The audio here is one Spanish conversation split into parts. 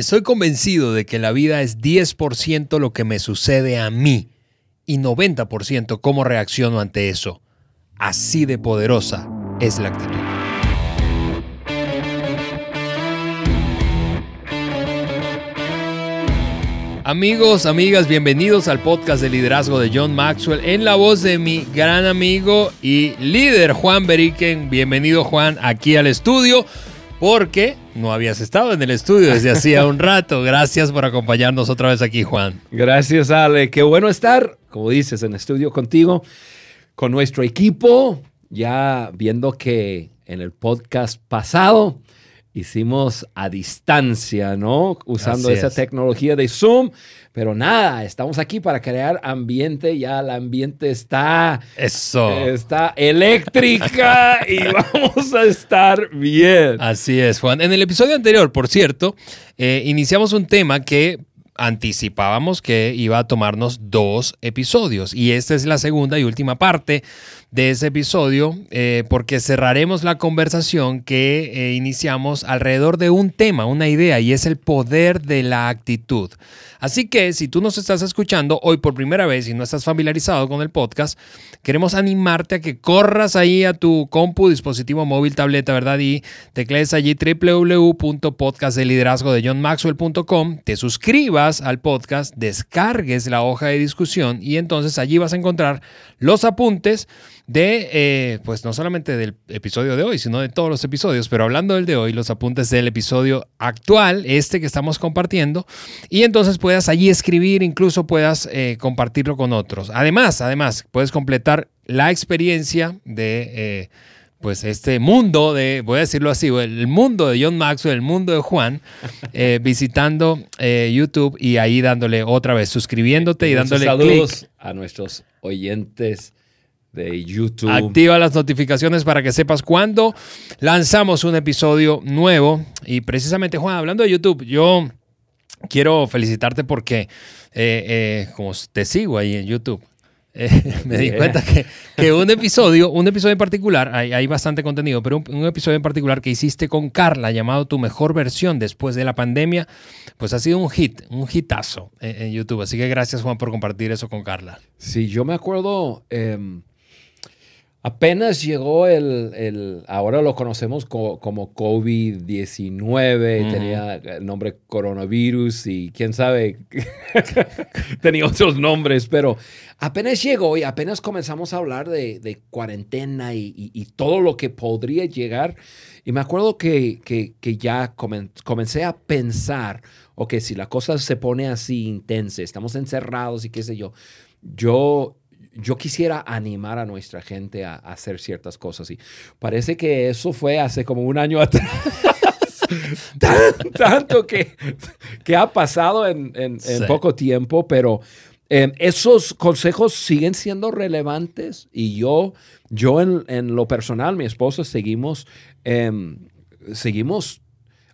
Estoy convencido de que la vida es 10% lo que me sucede a mí y 90% cómo reacciono ante eso. Así de poderosa es la actitud. Amigos, amigas, bienvenidos al podcast de liderazgo de John Maxwell en la voz de mi gran amigo y líder Juan Beriken. Bienvenido Juan aquí al estudio porque no habías estado en el estudio desde hacía un rato. Gracias por acompañarnos otra vez aquí, Juan. Gracias, Ale. Qué bueno estar, como dices, en el estudio contigo, con nuestro equipo, ya viendo que en el podcast pasado hicimos a distancia, ¿no? Usando esa tecnología de Zoom. Pero nada, estamos aquí para crear ambiente. Ya el ambiente está. Eso. Está eléctrica y vamos a estar bien. Así es, Juan. En el episodio anterior, por cierto, eh, iniciamos un tema que anticipábamos que iba a tomarnos dos episodios. Y esta es la segunda y última parte de ese episodio, eh, porque cerraremos la conversación que eh, iniciamos alrededor de un tema, una idea, y es el poder de la actitud. Así que si tú nos estás escuchando hoy por primera vez y no estás familiarizado con el podcast, queremos animarte a que corras ahí a tu compu, dispositivo móvil, tableta, ¿verdad? Y teclees allí www.podcastdeliderazgodejohnmaxwell.com, te suscribas al podcast, descargues la hoja de discusión y entonces allí vas a encontrar los apuntes de, eh, pues no solamente del episodio de hoy, sino de todos los episodios, pero hablando del de hoy, los apuntes del episodio actual, este que estamos compartiendo, y entonces puedas allí escribir, incluso puedas eh, compartirlo con otros. Además, además, puedes completar la experiencia de... Eh, pues este mundo de, voy a decirlo así, el mundo de John Maxwell, el mundo de Juan, visitando YouTube y ahí dándole otra vez, suscribiéndote y dándole saludos a nuestros oyentes de YouTube. Activa las notificaciones para que sepas cuándo lanzamos un episodio nuevo. Y precisamente, Juan, hablando de YouTube, yo quiero felicitarte porque, eh, eh, como te sigo ahí en YouTube, eh, me di cuenta que, un episodio, un episodio en particular, hay, bastante contenido, pero un, episodio en particular que hiciste con Carla llamado Tu mejor versión después de la pandemia, pues ha sido un hit, un hitazo en, YouTube. Así que gracias Juan por compartir eso con Carla. Sí, yo me acuerdo, em, Apenas llegó el, ahora lo conocemos como COVID-19, tenía el nombre coronavirus y quién sabe, tenía otros nombres, pero apenas llegó y apenas comenzamos a hablar de, cuarentena y, todo lo que podría llegar. Y me acuerdo que, ya comencé a pensar, ok, si la cosa se pone así intensa, estamos encerrados y qué sé yo, yo yo quisiera animar a nuestra gente a, hacer ciertas cosas. Y parece que eso fue hace como un año atrás. tanto que, que ha pasado en, poco tiempo, pero em, esos consejos siguen siendo relevantes y yo, yo en, lo personal, mi esposa, seguimos, em, seguimos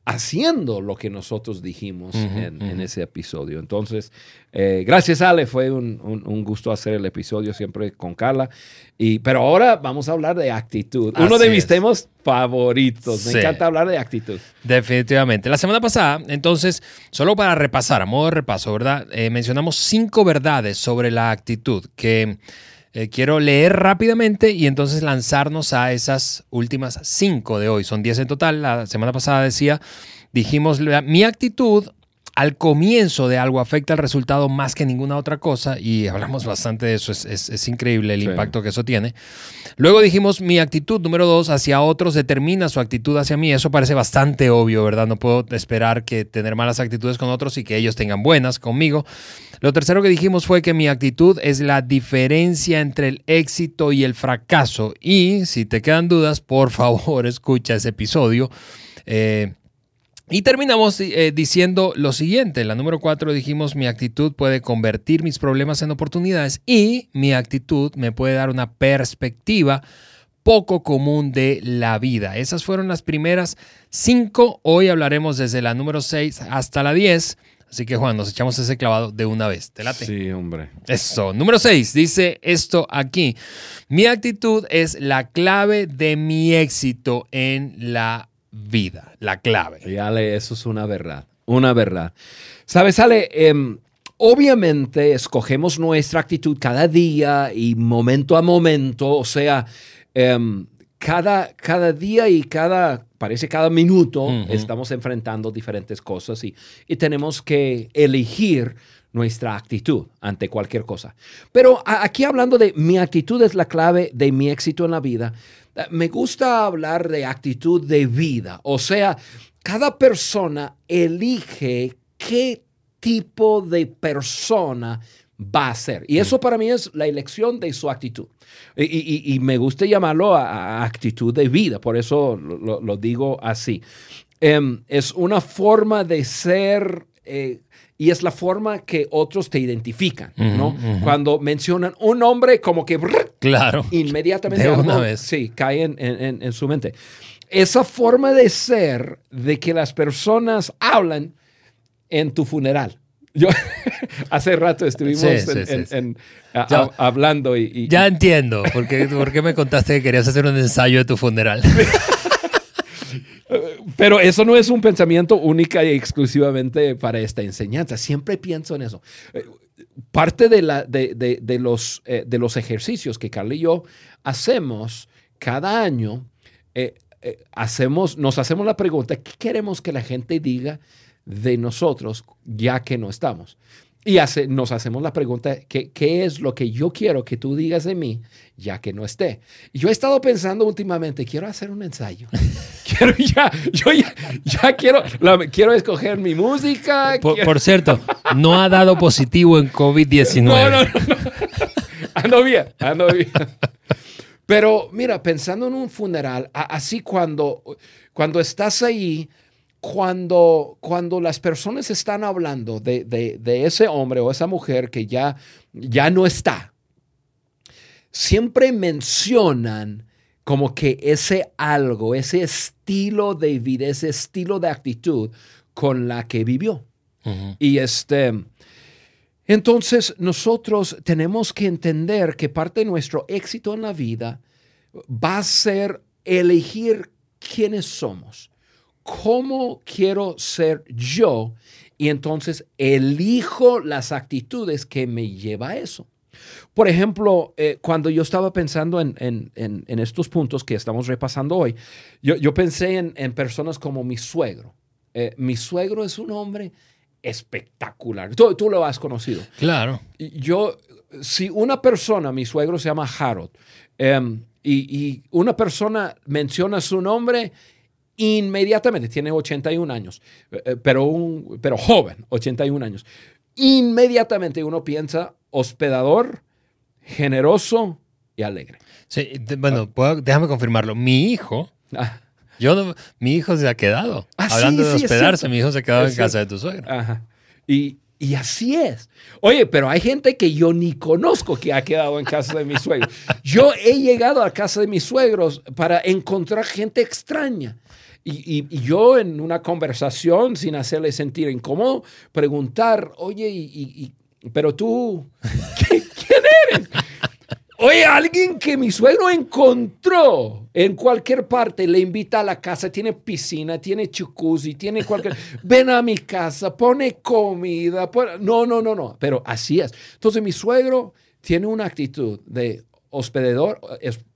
haciendo lo que nosotros dijimos en, ese episodio. Entonces, eh, gracias Ale, fue un, gusto hacer el episodio siempre con Carla. Y, pero ahora vamos a hablar de actitud. Uno de mis temas favoritos. Me encanta hablar de actitud. Definitivamente. La semana pasada, entonces, solo para repasar, a modo de repaso, ¿verdad? Eh, mencionamos cinco verdades sobre la actitud que eh, quiero leer rápidamente y entonces lanzarnos a esas últimas cinco de hoy. Son diez en total. La semana pasada decía, dijimos, mi actitud al comienzo de algo afecta el resultado más que ninguna otra cosa y hablamos bastante de eso, es, increíble el impacto que eso tiene. Luego dijimos mi actitud número dos hacia otros determina su actitud hacia mí, eso parece bastante obvio, ¿verdad? No puedo esperar que tener malas actitudes con otros y que ellos tengan buenas conmigo. Lo tercero que dijimos fue que mi actitud es la diferencia entre el éxito y el fracaso y si te quedan dudas, por favor escucha ese episodio. Eh, y terminamos eh, diciendo lo siguiente, la número cuatro dijimos mi actitud puede convertir mis problemas en oportunidades y mi actitud me puede dar una perspectiva poco común de la vida. Esas fueron las primeras cinco, hoy hablaremos desde la número seis hasta la diez. Así que Juan, nos echamos ese clavado de una vez. ¿Te late? Sí, hombre. Eso. Número seis, dice esto aquí. Mi actitud es la clave de mi éxito en la vida, la clave. Y Ale, eso es una verdad. Una verdad. ¿Sabes, Ale? Em, obviamente escogemos nuestra actitud cada día y momento a momento, o sea, em, cada, cada día y cada, parece cada minuto, estamos enfrentando diferentes cosas y, y tenemos que elegir nuestra actitud ante cualquier cosa. Pero aquí hablando de mi actitud es la clave de mi éxito en la vida, me gusta hablar de actitud de vida, o sea, cada persona elige qué tipo de persona va a ser. Y eso para mí es la elección de su actitud. Y, me gusta llamarlo a, actitud de vida, por eso lo, digo así. Em, es una forma de ser eh, y es la forma que otros te identifican, ¿no? Cuando mencionan un nombre, como que claro, inmediatamente una vez. sí, cae en, en, su mente. Esa forma de ser, de que las personas hablan en tu funeral. Yo hace rato estuvimos hablando y, Ya entiendo, porque, ¿por qué me contaste que querías hacer un ensayo de tu funeral? Pero eso no es un pensamiento única y exclusivamente para esta enseñanza. Siempre pienso en eso. Eh, parte de, la, de, los, eh, de los ejercicios que Carly y yo hacemos cada año, eh, hacemos, nos hacemos la pregunta, ¿qué queremos que la gente diga de nosotros ya que no estamos? Y hace, nos hacemos la pregunta, ¿qué, ¿qué, es lo que yo quiero que tú digas de mí ya que no esté? Y yo he estado pensando últimamente, quiero hacer un ensayo. quiero ya, yo ya, quiero, quiero escoger mi música. Por, cierto, no ha dado positivo en COVID-19. No, no, no, Ando bien, ando bien. Pero mira, pensando en un funeral, así cuando, cuando estás ahí, cuando, cuando las personas están hablando de, ese hombre o esa mujer que ya, ya no está, siempre mencionan como que ese algo, ese estilo de vida, ese estilo de actitud con la que vivió. Y este, entonces nosotros tenemos que entender que parte de nuestro éxito en la vida va a ser elegir quiénes somos cómo quiero ser yo y entonces elijo las actitudes que me lleva a eso. Por ejemplo, eh, cuando yo estaba pensando en, estos puntos que estamos repasando hoy, yo, pensé en, personas como mi suegro. Eh, mi suegro es un hombre espectacular. Tú, tú, lo has conocido. Claro. Yo, si una persona, mi suegro se llama Harold, em, y, y, una persona menciona su nombre inmediatamente, tiene 81 años, eh, eh, pero, un, pero joven, 81 años. Inmediatamente uno piensa hospedador, generoso y alegre. Sí, bueno, déjame confirmarlo. Mi hijo, ah. yo mi hijo se ha quedado. Ah, Hablando de hospedarse, mi hijo se ha quedado en casa de tu suegro. Y, y así es. Oye, pero hay gente que yo ni conozco que ha quedado en casa de mis suegros. Yo he llegado a casa de mis suegros para encontrar gente extraña. Y, yo en una conversación, sin hacerle sentir incómodo, preguntar, oye, y, pero tú, ¿quién eres? Oye, alguien que mi suegro encontró en cualquier parte, le invita a la casa, tiene piscina, tiene jacuzzi, tiene cualquier... Ven a mi casa, pone comida. No, no, no, no. Pero así es. Entonces mi suegro tiene una actitud de hospedador,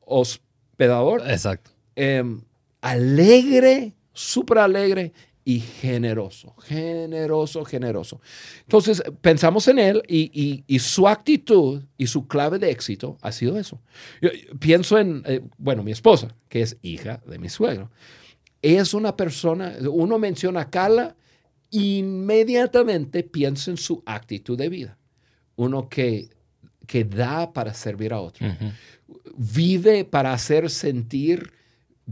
hospedador. Exacto. Em, alegre, súper alegre y generoso, generoso, generoso. Entonces, pensamos en él y, su actitud y su clave de éxito ha sido eso. pienso en, eh, bueno, mi esposa, que es hija de mi suegro. Es una persona, uno menciona a Carla, inmediatamente piensa en su actitud de vida. Uno que, que da para servir a otros. Vive para hacer sentir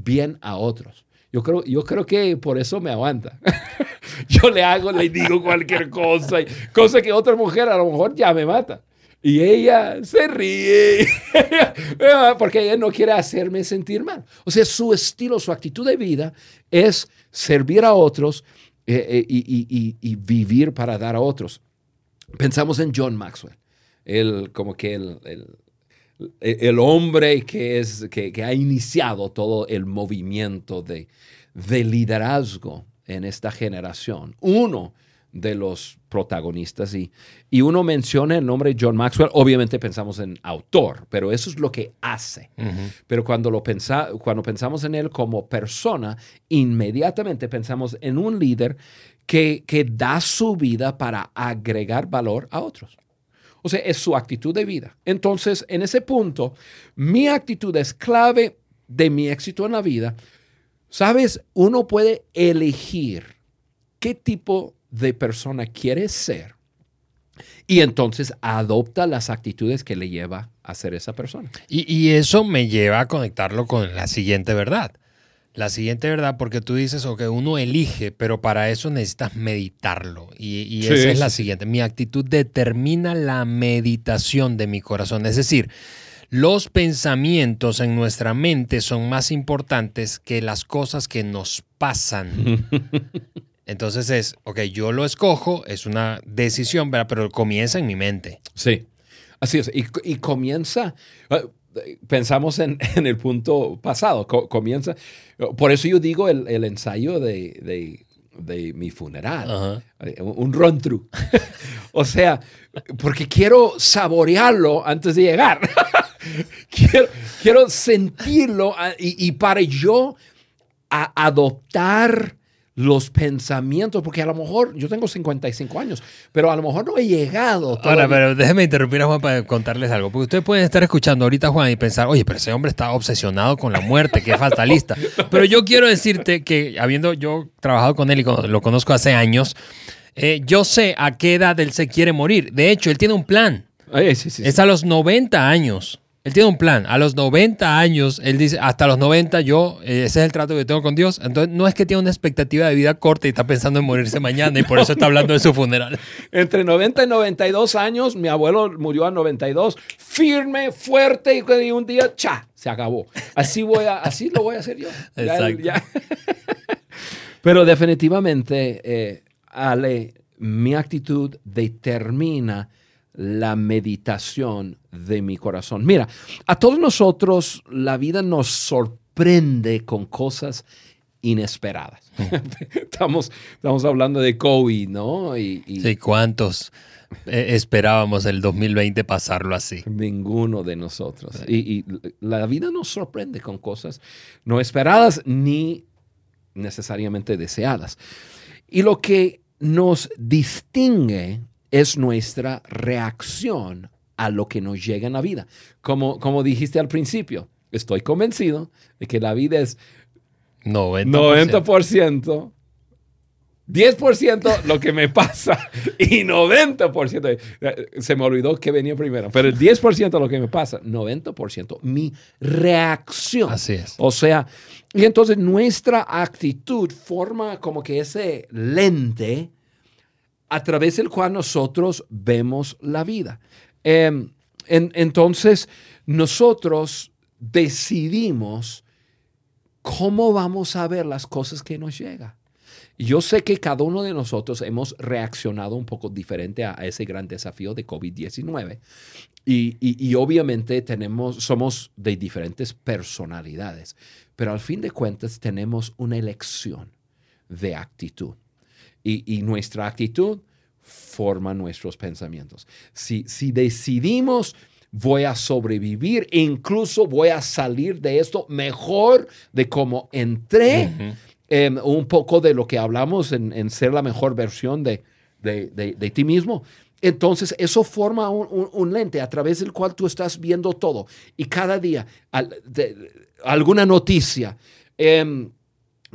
bien a otros. Yo creo, yo creo que por eso me aguanta. yo le hago, le digo cualquier cosa, cosa que otra mujer a lo mejor ya me mata. Y ella se ríe porque ella no quiere hacerme sentir mal. O sea, su estilo, su actitud de vida es servir a otros eh, eh, y, vivir para dar a otros. Pensamos en John Maxwell, el, como que el el hombre que, es, que, ha iniciado todo el movimiento de, liderazgo en esta generación. Uno de los protagonistas y, y uno menciona el nombre John Maxwell, obviamente pensamos en autor, pero eso es lo que hace. Pero cuando, lo pensa, cuando pensamos en él como persona, inmediatamente pensamos en un líder que, que da su vida para agregar valor a otros. O sea, es su actitud de vida. Entonces, en ese punto, mi actitud es clave de mi éxito en la vida. Sabes, uno puede elegir qué tipo de persona quiere ser y entonces adopta las actitudes que le lleva a ser esa persona. Y, y, eso me lleva a conectarlo con la siguiente verdad. La siguiente verdad, porque tú dices, ok, uno elige, pero para eso necesitas meditarlo. Y, y esa es la siguiente. Mi actitud determina la meditación de mi corazón. Es decir, los pensamientos en nuestra mente son más importantes que las cosas que nos pasan. Entonces es, ok, yo lo escojo, es una decisión, pero comienza en mi mente. Sí, así es. Y, comienza, ah, pensamos en, el punto pasado, comienza, por eso yo digo el, ensayo de, mi funeral, eh, un run-through. o sea, porque quiero saborearlo antes de llegar. quiero, sentirlo ah, y, y para yo adoptar los pensamientos, porque a lo mejor yo tengo 55 años, pero a lo mejor no he llegado. Ahora, pero déjeme interrumpir a Juan para contarles algo, porque ustedes pueden estar escuchando ahorita Juan y pensar, oye, pero ese hombre está obsesionado con la muerte, que es fatalista. pero yo quiero decirte que habiendo yo trabajado con él y lo conozco hace años, eh, yo sé a qué edad él se quiere morir. De hecho, él tiene un plan. es a los 90 años. Él tiene un plan. A los 90 años, él dice, hasta los 90 yo, eh, ese es el trato que tengo con Dios. Entonces, no es que tiene una expectativa de vida corta y está pensando en morirse mañana y por eso está hablando de su funeral. Entre 90 y 92 años, mi abuelo murió a 92, firme, fuerte y un día, cha, se acabó. Así, voy a, así lo voy a hacer yo. Exacto. Pero definitivamente, eh, Ale, mi actitud determina la meditación de mi corazón. Mira, a todos nosotros la vida nos sorprende con cosas inesperadas. estamos, estamos hablando de COVID, ¿no? Y, Sí, ¿cuántos eh, esperábamos el 2020 pasarlo así? Ninguno de nosotros. Y, y la vida nos sorprende con cosas no esperadas ni necesariamente deseadas. Y lo que nos distingue es nuestra reacción a lo que nos llega en la vida. Como, como dijiste al principio, estoy convencido de que la vida es 90%, 10% lo que me pasa y 90%, se me olvidó que venía primero, pero el 10% lo que me pasa, 90% mi reacción. Así es. O sea, y entonces nuestra actitud forma como que ese lente a través del cual nosotros vemos la vida. Em, entonces, nosotros decidimos cómo vamos a ver las cosas que nos llegan. Yo sé que cada uno de nosotros hemos reaccionado un poco diferente a, ese gran desafío de COVID-19 y, y, obviamente tenemos, somos de diferentes personalidades, pero al fin de cuentas tenemos una elección de actitud y, nuestra actitud forma nuestros pensamientos. Si, si decidimos voy a sobrevivir, incluso voy a salir de esto mejor de como entré, em, un poco de lo que hablamos en, ser la mejor versión de, de, ti mismo. Entonces, eso forma un, lente a través del cual tú estás viendo todo. Y cada día, alguna noticia, em,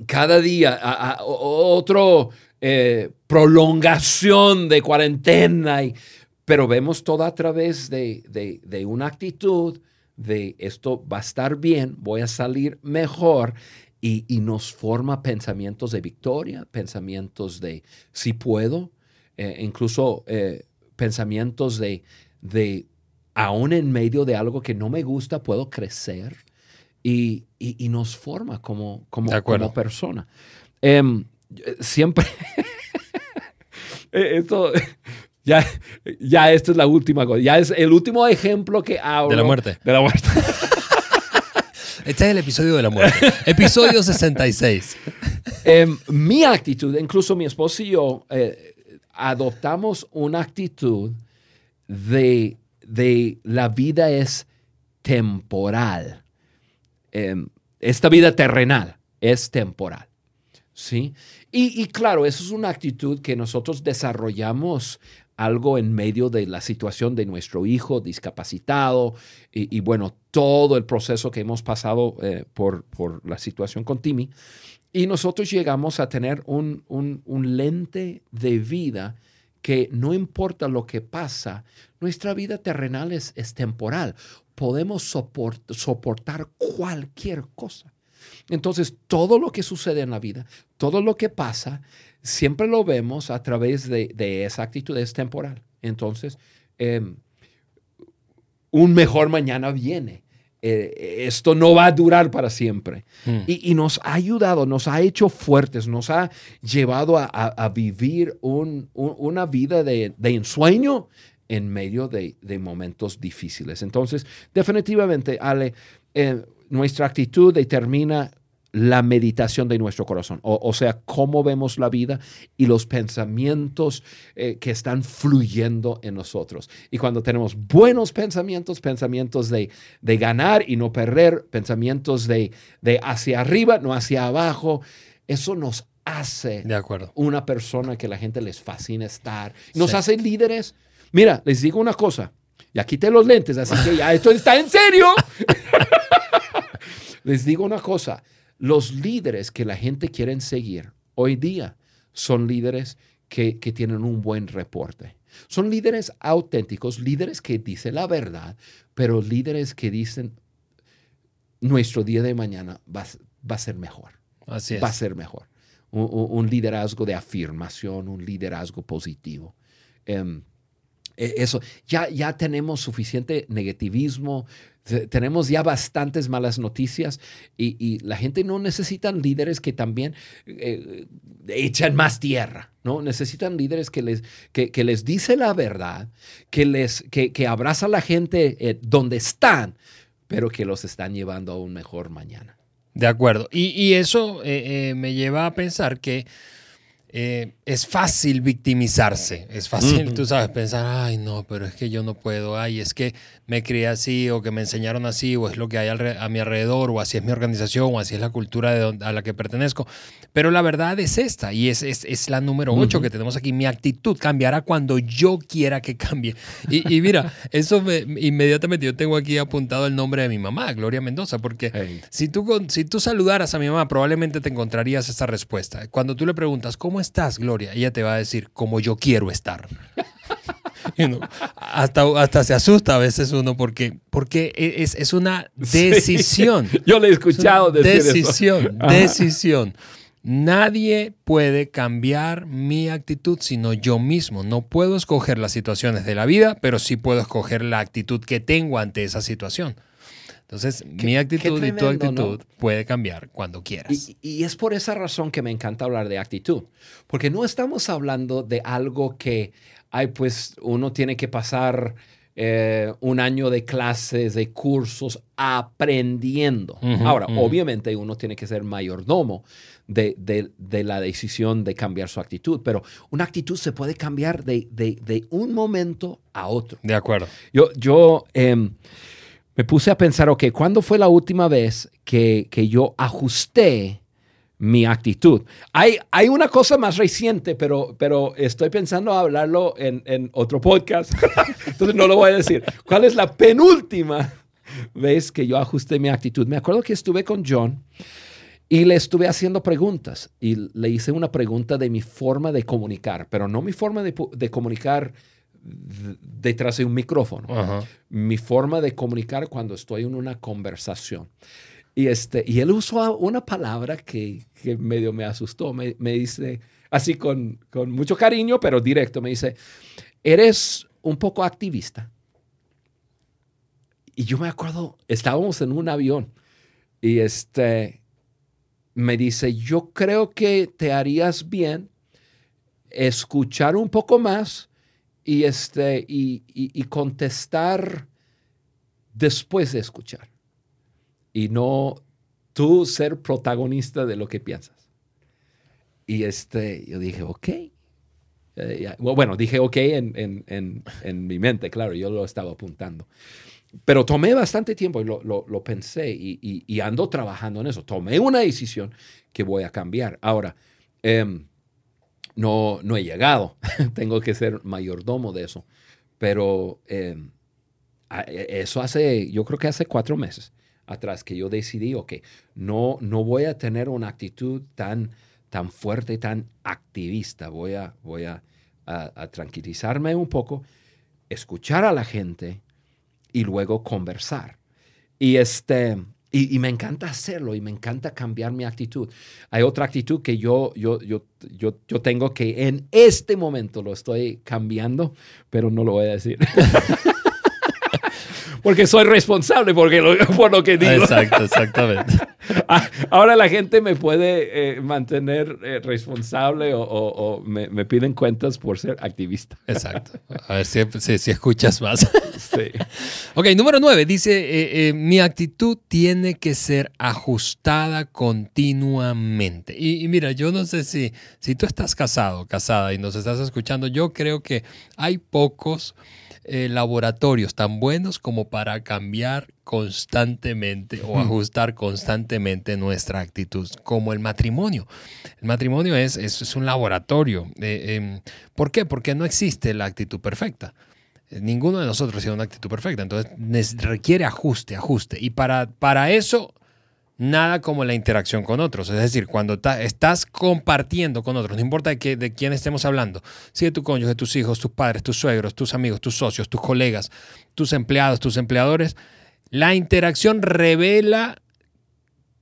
cada día, otro eh, prolongación de cuarentena, y, pero vemos todo a través de, de, una actitud de esto va a estar bien, voy a salir mejor. Y, y, nos forma pensamientos de victoria, pensamientos de si puedo, eh, incluso eh, pensamientos de, de aún en medio de algo que no me gusta, puedo crecer y, y, nos forma como, como, como persona. Em, siempre, eh, esto, ya, ya esto es la última cosa, ya es el último ejemplo que hablo. De la muerte. De la muerte. Este es el episodio de la muerte. episodio 66. Em, mi actitud, incluso mi esposo y yo, eh, adoptamos una actitud de, de la vida es temporal. Em, esta vida terrenal es temporal. ¿Sí? Y, claro, eso es una actitud que nosotros desarrollamos algo en medio de la situación de nuestro hijo discapacitado y, bueno, todo el proceso que hemos pasado eh, por, por, la situación con Timmy. Y nosotros llegamos a tener un, un, lente de vida que no importa lo que pasa, nuestra vida terrenal es, es temporal. Podemos soportar cualquier cosa. Entonces, todo lo que sucede en la vida, todo lo que pasa, siempre lo vemos a través de, esa actitud, es temporal. Entonces, em, un mejor mañana viene. Eh, esto no va a durar para siempre. Hmm. Y, nos ha ayudado, nos ha hecho fuertes, nos ha llevado a, vivir una vida de, ensueño en medio de, momentos difíciles. Entonces, definitivamente, Ale, eh, nuestra actitud determina la meditación de nuestro corazón, o, sea, cómo vemos la vida y los pensamientos eh, que están fluyendo en nosotros. Y cuando tenemos buenos pensamientos, pensamientos de, ganar y no perder, pensamientos de, de, hacia arriba, no hacia abajo, eso nos hace de acuerdo. una persona que la gente les fascina estar, nos hace líderes. Mira, les digo una cosa, ya quité los lentes, así que ya esto está en serio. Les digo una cosa, los líderes que la gente quiere seguir hoy día son líderes que, tienen un buen reporte. Son líderes auténticos, líderes que dicen la verdad, pero líderes que dicen, nuestro día de mañana va, a ser mejor. Así Va a ser mejor. Un, liderazgo de afirmación, un liderazgo positivo. Em, e, eso, ya, ya tenemos suficiente negativismo, tenemos ya bastantes malas noticias y, la gente no necesita líderes que también eh, echan más tierra, ¿no? Necesitan líderes que les, que, les dice la verdad, que, les, que abraza a la gente eh, donde están, pero que los están llevando a un mejor mañana. De acuerdo. Y, eso eh, me lleva a pensar que eh, es fácil victimizarse, es fácil, tú sabes, pensar, ay, no, pero es que yo no puedo, ay, es que me crié así o que me enseñaron así o es lo que hay a mi alrededor o así es mi organización o así es la cultura de a la que pertenezco. Pero la verdad es esta y es, es, la número 8 que tenemos aquí. Mi actitud cambiará cuando yo quiera que cambie. Y, mira, eso me, inmediatamente yo tengo aquí apuntado el nombre de mi mamá, Gloria Mendoza, porque si, tú, si tú saludaras a mi mamá probablemente te encontrarías esta respuesta. Cuando tú le preguntas, ¿cómo estás, Gloria? Ella te va a decir, como yo quiero estar. hasta, hasta se asusta a veces uno porque, porque e, es, es una decisión. Yo le he escuchado decir decisión, Decisión. Nadie puede cambiar mi actitud sino yo mismo. No puedo escoger las situaciones de la vida, pero sí puedo escoger la actitud que tengo ante esa situación. Entonces, mi actitud y tu actitud puede cambiar cuando quieras. Y, es por esa razón que me encanta hablar de actitud, porque no estamos hablando de algo que, ay, pues uno tiene que pasar eh, un año de clases, de cursos, aprendiendo. Ahora, obviamente uno tiene que ser mayordomo de, de, la decisión de cambiar su actitud, pero una actitud se puede cambiar de, de un momento a otro. De acuerdo. Yo, yo em, me puse a pensar, ok, ¿cuándo fue la última vez que, que yo ajusté mi actitud? Hay, hay una cosa más reciente, pero, pero estoy pensando hablarlo en, en otro podcast, entonces no lo voy a decir. ¿Cuál es la penúltima vez que yo ajusté mi actitud? Me acuerdo que estuve con John y le estuve haciendo preguntas y le hice una pregunta de mi forma de comunicar, pero no mi forma de, de comunicar detrás de un micrófono. Mi forma de comunicar cuando estoy en una conversación. Y, este, y él usó una palabra que, que medio me asustó. Me, me dice, así con, con, mucho cariño, pero directo, me dice, eres un poco activista. Y yo me acuerdo, estábamos en un avión y este, me dice, yo creo que te harías bien escuchar un poco más y, este, y, contestar después de escuchar y no tú ser protagonista de lo que piensas. y este, yo dije, ok. Eh, bueno, dije ok en, en, en, en, mi mente, claro, yo lo estaba apuntando. Pero tomé bastante tiempo y lo, lo, pensé y, y, y, ando trabajando en eso. Tomé una decisión que voy a cambiar. Ahora, eh, no, no he llegado. Tengo que ser mayordomo de eso. Pero eh, eso hace, yo creo que hace cuatro meses atrás que yo decidí, ok, no, no voy a tener una actitud tan, tan fuerte, tan activista. Voy, a, voy a tranquilizarme un poco, escuchar a la gente y luego conversar. Y este, y, me encanta hacerlo y me encanta cambiar mi actitud. Hay otra actitud que yo, yo, yo, yo, yo tengo que en este momento lo estoy cambiando, pero no lo voy a decir. porque soy responsable porque por lo que digo. Exacto, exactamente. Ah, ahora la gente me puede eh, mantener eh, responsable o, me, piden cuentas por ser activista. Exacto. A ver si, si, escuchas más. Sí. ok, número nueve. Dice, eh, mi actitud tiene que ser ajustada continuamente. Y, y, mira, yo no sé si, si tú estás casado, casada y nos estás escuchando, yo creo que hay pocos eh, laboratorios tan buenos como para cambiar constantemente o ajustar constantemente nuestra actitud, como el matrimonio. El matrimonio es, es, un laboratorio. Eh, em, ¿Por qué? Porque no existe la actitud perfecta. Eh, ninguno de nosotros tiene una actitud perfecta, entonces requiere ajuste, ajuste. Y para, para eso nada como la interacción con otros. Es decir, cuando estás compartiendo con otros, no importa de, de quién estemos hablando, si de tu cónyuge, tus hijos, tus padres, tus suegros, tus amigos, tus socios, tus colegas, tus empleados, tus empleadores, la interacción revela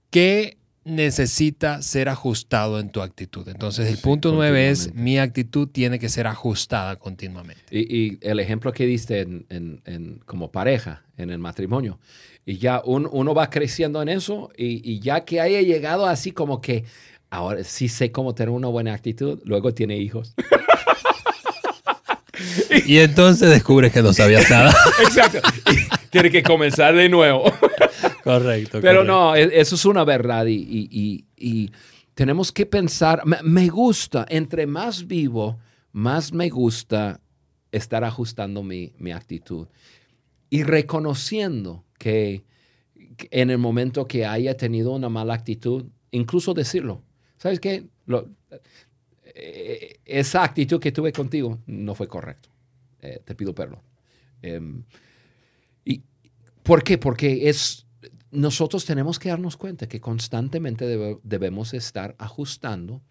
que necesita ser ajustado en tu actitud. Entonces, el punto nueve es, mi actitud tiene que ser ajustada continuamente. Y, el ejemplo que diste en, como pareja, en el matrimonio, y ya uno va creciendo en eso y, ya que haya llegado así como que ahora sí sé cómo tener una buena actitud, luego tiene hijos. y entonces descubres que no sabías nada. Exacto. tiene que comenzar de nuevo. correcto. Pero no, e, eso es una verdad y, tenemos que pensar, me, gusta, entre más vivo, más me gusta estar ajustando mi, mi actitud y reconociendo que en el momento que haya tenido una mala actitud, incluso decirlo. ¿Sabes qué? Eh, esa actitud que tuve contigo no fue correcto. Eh, te pido perdón. Em, ¿Y por qué? Porque es, nosotros tenemos que darnos cuenta que constantemente debemos estar ajustando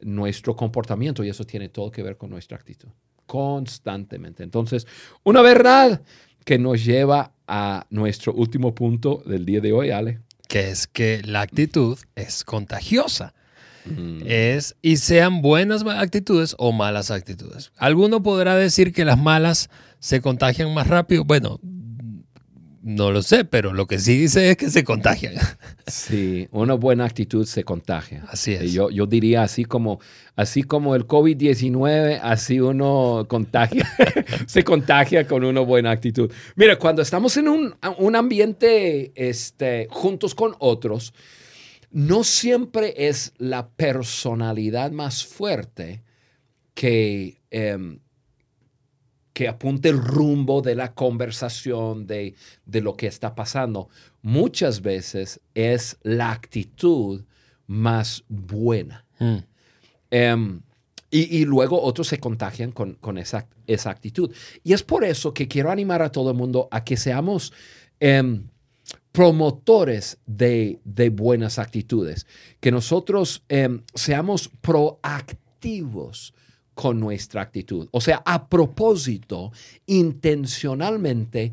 nuestro comportamiento y eso tiene todo que ver con nuestra actitud. Constantemente. Entonces, una verdad que nos lleva a nuestro último punto del día de hoy, Ale. Que es que la actitud es contagiosa. Mm. Es, y sean buenas actitudes o malas actitudes. Alguno podrá decir que las malas se contagian más rápido. Bueno, no lo sé, pero lo que sí dice es que se contagian. Sí, una buena actitud se contagia. Así es. Yo, yo diría así como, así como el COVID-19, así uno contagia, se contagia con una buena actitud. Mira, cuando estamos en un, un ambiente este, juntos con otros, no siempre es la personalidad más fuerte que, em, que apunte el rumbo de la conversación, de, lo que está pasando. Muchas veces es la actitud más buena. Hmm. Em, y, luego otros se contagian con, esa, esa, actitud. Y es por eso que quiero animar a todo el mundo a que seamos em, promotores de, buenas actitudes, que nosotros em, seamos proactivos con nuestra actitud. O sea, a propósito, intencionalmente,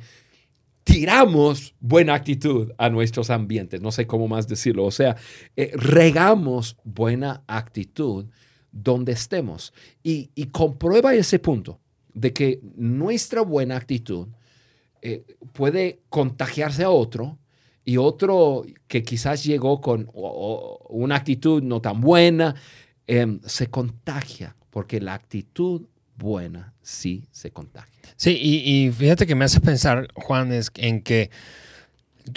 tiramos buena actitud a nuestros ambientes. No sé cómo más decirlo. O sea, eh, regamos buena actitud donde estemos. Y, comprueba ese punto de que nuestra buena actitud eh, puede contagiarse a otro y otro que quizás llegó con una actitud no tan buena, em, se contagia porque la actitud buena sí se contagia. Sí, y, fíjate que me hace pensar, Juan, es en que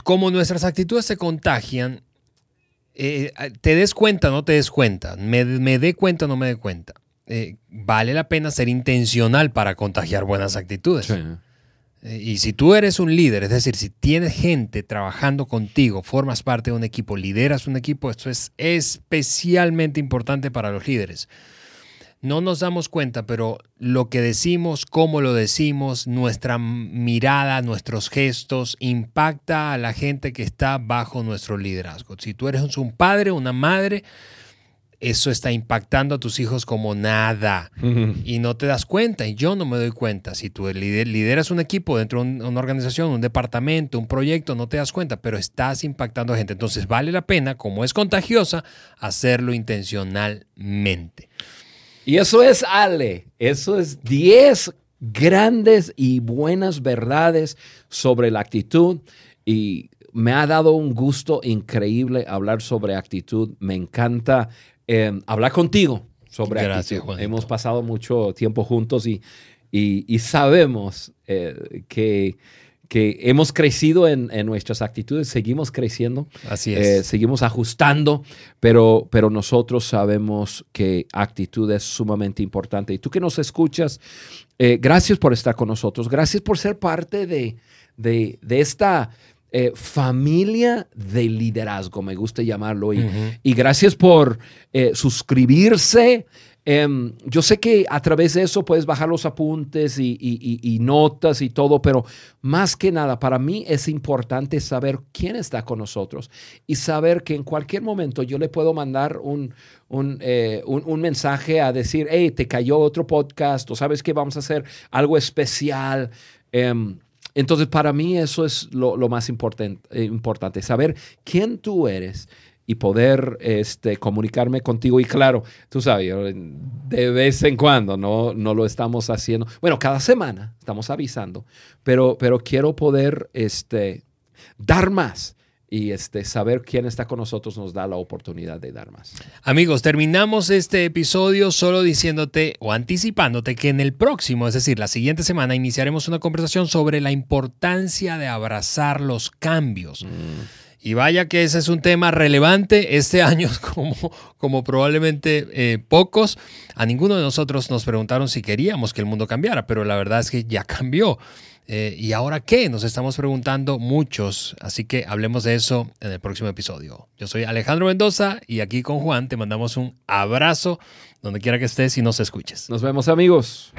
como nuestras actitudes se contagian, eh, te des cuenta o no te des cuenta, me, me dé cuenta o no me dé cuenta, eh, vale la pena ser intencional para contagiar buenas actitudes. Eh, y si tú eres un líder, es decir, si tienes gente trabajando contigo, formas parte de un equipo, lideras un equipo, esto es especialmente importante para los líderes no nos damos cuenta, pero lo que decimos, cómo lo decimos, nuestra mirada, nuestros gestos, impacta a la gente que está bajo nuestro liderazgo. Si tú eres un padre, una madre, eso está impactando a tus hijos como nada y no te das cuenta y yo no me doy cuenta. Si tú lideras un equipo dentro de una organización, un departamento, un proyecto, no te das cuenta, pero estás impactando a gente. Entonces vale la pena, como es contagiosa, hacerlo intencionalmente. Y eso es Ale, eso es 10 grandes y buenas verdades sobre la actitud y me ha dado un gusto increíble hablar sobre actitud. Me encanta eh, hablar contigo sobre actitud. Hemos pasado mucho tiempo juntos y, y, sabemos eh, que que hemos crecido en, nuestras actitudes, seguimos creciendo, Así es. Eh, seguimos ajustando, pero, pero nosotros sabemos que actitud es sumamente importante. Y tú que nos escuchas, eh, gracias por estar con nosotros, gracias por ser parte de, de, esta eh, familia de liderazgo, me gusta llamarlo, y, y gracias por suscribirse. Em, yo sé que a través de eso puedes bajar los apuntes y, notas y todo, pero más que nada, para mí es importante saber quién está con nosotros y saber que en cualquier momento yo le puedo mandar un, eh, mensaje a decir, hey, te cayó otro podcast o sabes que vamos a hacer algo especial. Em, entonces, para mí eso es lo, más importante, importante, saber quién tú eres y poder este, comunicarme contigo. Y claro, tú sabes, de vez en cuando no, no lo estamos haciendo. Bueno, cada semana estamos avisando, pero, pero quiero poder este, dar más. Y este, saber quién está con nosotros nos da la oportunidad de dar más. Amigos, terminamos este episodio solo diciéndote o anticipándote que en el próximo, es decir, la siguiente semana, iniciaremos una conversación sobre la importancia de abrazar los cambios. Mm. Y vaya que ese es un tema relevante este año, como, como probablemente eh, pocos. A ninguno de nosotros nos preguntaron si queríamos que el mundo cambiara, pero la verdad es que ya cambió. Eh, ¿Y ahora qué? Nos estamos preguntando muchos, así que hablemos de eso en el próximo episodio. Yo soy Alejandro Mendoza y aquí con Juan te mandamos un abrazo donde quiera que estés y nos escuches. Nos vemos amigos.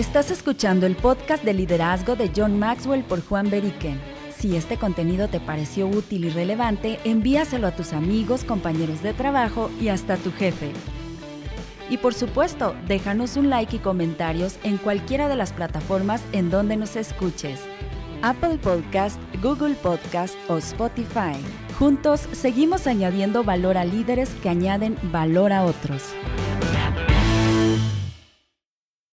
Estás escuchando el podcast de liderazgo de John Maxwell por Juan Beriken. Si este contenido te pareció útil y relevante, envíaselo a tus amigos, compañeros de trabajo y hasta tu jefe. Y por supuesto, déjanos un like y comentarios en cualquiera de las plataformas en donde nos escuches. Apple Podcast, Google Podcast o Spotify. Juntos seguimos añadiendo valor a líderes que añaden valor a otros.